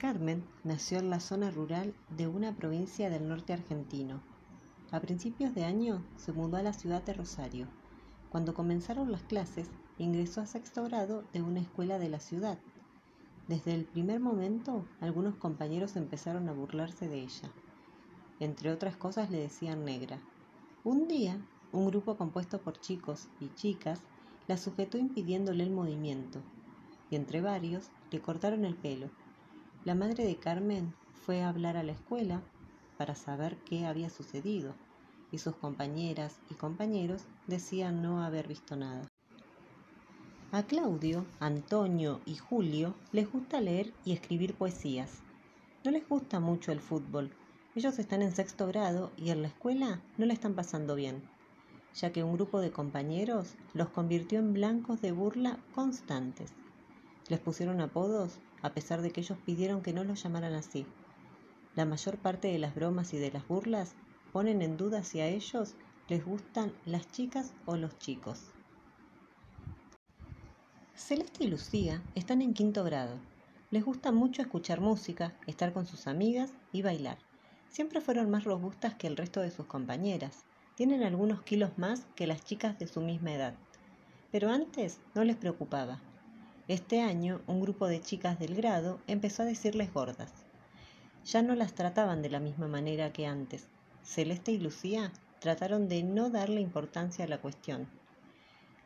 Carmen nació en la zona rural de una provincia del norte argentino. A principios de año se mudó a la ciudad de Rosario. Cuando comenzaron las clases, ingresó a sexto grado de una escuela de la ciudad. Desde el primer momento, algunos compañeros empezaron a burlarse de ella. Entre otras cosas le decían negra. Un día, un grupo compuesto por chicos y chicas la sujetó impidiéndole el movimiento, y entre varios le cortaron el pelo la madre de Carmen fue a hablar a la escuela para saber qué había sucedido y sus compañeras y compañeros decían no haber visto nada. A Claudio, Antonio y Julio les gusta leer y escribir poesías. No les gusta mucho el fútbol. Ellos están en sexto grado y en la escuela no la están pasando bien, ya que un grupo de compañeros los convirtió en blancos de burla constantes. Les pusieron apodos a pesar de que ellos pidieron que no los llamaran así. La mayor parte de las bromas y de las burlas ponen en duda si a ellos les gustan las chicas o los chicos. Celeste y Lucía están en quinto grado. Les gusta mucho escuchar música, estar con sus amigas y bailar. Siempre fueron más robustas que el resto de sus compañeras. Tienen algunos kilos más que las chicas de su misma edad. Pero antes no les preocupaba. Este año, un grupo de chicas del grado empezó a decirles gordas. Ya no las trataban de la misma manera que antes. Celeste y Lucía trataron de no darle importancia a la cuestión.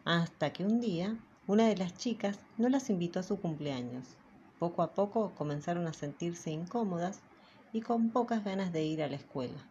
Hasta que un día, una de las chicas no las invitó a su cumpleaños. Poco a poco comenzaron a sentirse incómodas y con pocas ganas de ir a la escuela.